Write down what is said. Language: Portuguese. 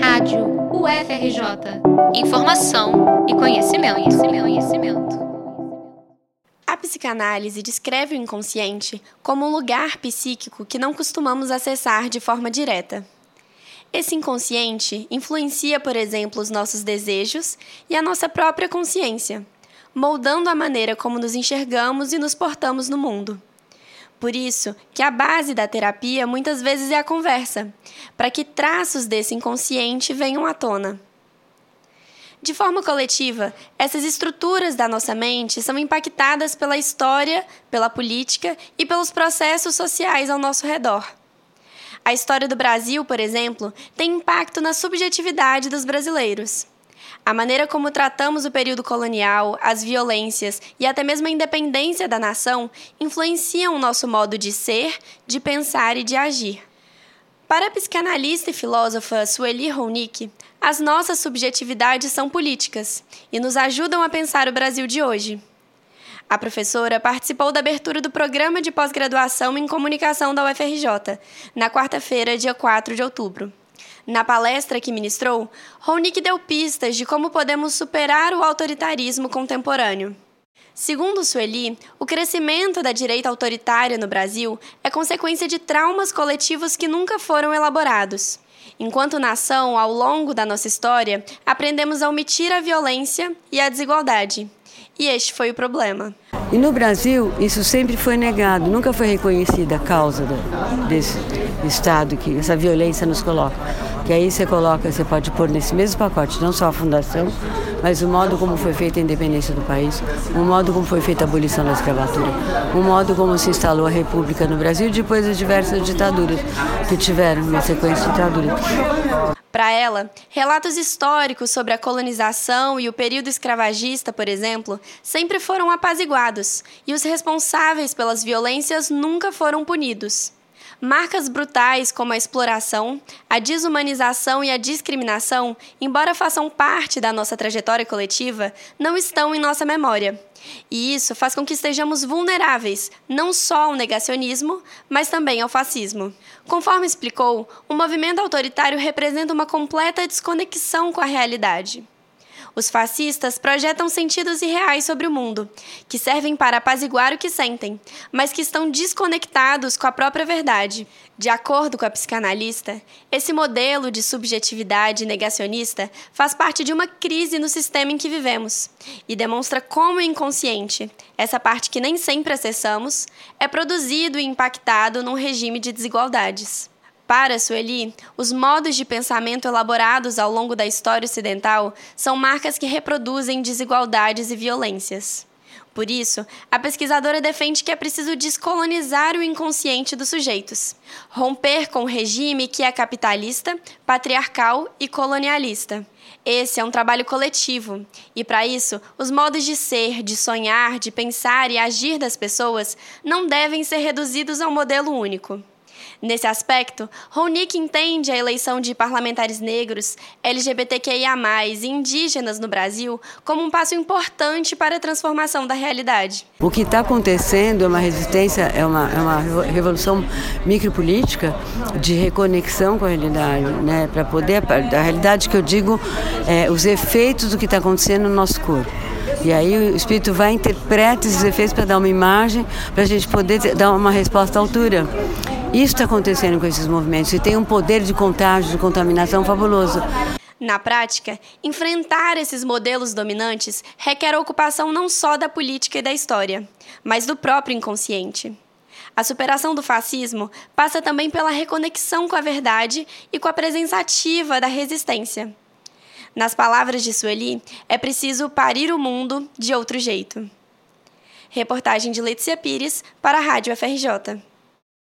Rádio UFRJ. Informação e conhecimento, conhecimento, conhecimento. A psicanálise descreve o inconsciente como um lugar psíquico que não costumamos acessar de forma direta. Esse inconsciente influencia, por exemplo, os nossos desejos e a nossa própria consciência, moldando a maneira como nos enxergamos e nos portamos no mundo. Por isso que a base da terapia muitas vezes é a conversa, para que traços desse inconsciente venham à tona. De forma coletiva, essas estruturas da nossa mente são impactadas pela história, pela política e pelos processos sociais ao nosso redor. A história do Brasil, por exemplo, tem impacto na subjetividade dos brasileiros. A maneira como tratamos o período colonial, as violências e até mesmo a independência da nação influenciam o nosso modo de ser, de pensar e de agir. Para a psicanalista e filósofa Sueli Ronick, as nossas subjetividades são políticas e nos ajudam a pensar o Brasil de hoje. A professora participou da abertura do programa de pós-graduação em comunicação da UFRJ, na quarta-feira, dia 4 de outubro. Na palestra que ministrou, Ronick deu pistas de como podemos superar o autoritarismo contemporâneo. Segundo Sueli, o crescimento da direita autoritária no Brasil é consequência de traumas coletivos que nunca foram elaborados. Enquanto nação, ao longo da nossa história, aprendemos a omitir a violência e a desigualdade. E este foi o problema. E no Brasil, isso sempre foi negado, nunca foi reconhecida a causa desse Estado que essa violência nos coloca que aí você coloca, você pode pôr nesse mesmo pacote não só a fundação, mas o modo como foi feita a independência do país, o modo como foi feita a abolição da escravatura, o modo como se instalou a república no Brasil depois das diversas ditaduras que tiveram uma sequência de ditaduras. Para ela, relatos históricos sobre a colonização e o período escravagista, por exemplo, sempre foram apaziguados e os responsáveis pelas violências nunca foram punidos. Marcas brutais como a exploração, a desumanização e a discriminação, embora façam parte da nossa trajetória coletiva, não estão em nossa memória. E isso faz com que estejamos vulneráveis não só ao negacionismo, mas também ao fascismo. Conforme explicou, o movimento autoritário representa uma completa desconexão com a realidade. Os fascistas projetam sentidos irreais sobre o mundo, que servem para apaziguar o que sentem, mas que estão desconectados com a própria verdade. De acordo com a psicanalista, esse modelo de subjetividade negacionista faz parte de uma crise no sistema em que vivemos e demonstra como o inconsciente, essa parte que nem sempre acessamos, é produzido e impactado num regime de desigualdades. Para Sueli, os modos de pensamento elaborados ao longo da história ocidental são marcas que reproduzem desigualdades e violências. Por isso, a pesquisadora defende que é preciso descolonizar o inconsciente dos sujeitos, romper com o regime que é capitalista, patriarcal e colonialista. Esse é um trabalho coletivo, e para isso, os modos de ser, de sonhar, de pensar e agir das pessoas não devem ser reduzidos a um modelo único. Nesse aspecto, Ronick entende a eleição de parlamentares negros, LGBTQIA+, e indígenas no Brasil como um passo importante para a transformação da realidade. O que está acontecendo é uma resistência, é uma, é uma revolução micropolítica de reconexão com a realidade, né? para poder, a realidade que eu digo, é os efeitos do que está acontecendo no nosso corpo. E aí o espírito vai interpretar esses efeitos para dar uma imagem, para a gente poder dar uma resposta à altura. Isso está acontecendo com esses movimentos e tem um poder de contágio, de contaminação fabuloso. Na prática, enfrentar esses modelos dominantes requer a ocupação não só da política e da história, mas do próprio inconsciente. A superação do fascismo passa também pela reconexão com a verdade e com a presença ativa da resistência. Nas palavras de Sueli, é preciso parir o mundo de outro jeito. Reportagem de Letícia Pires para a Rádio FRJ.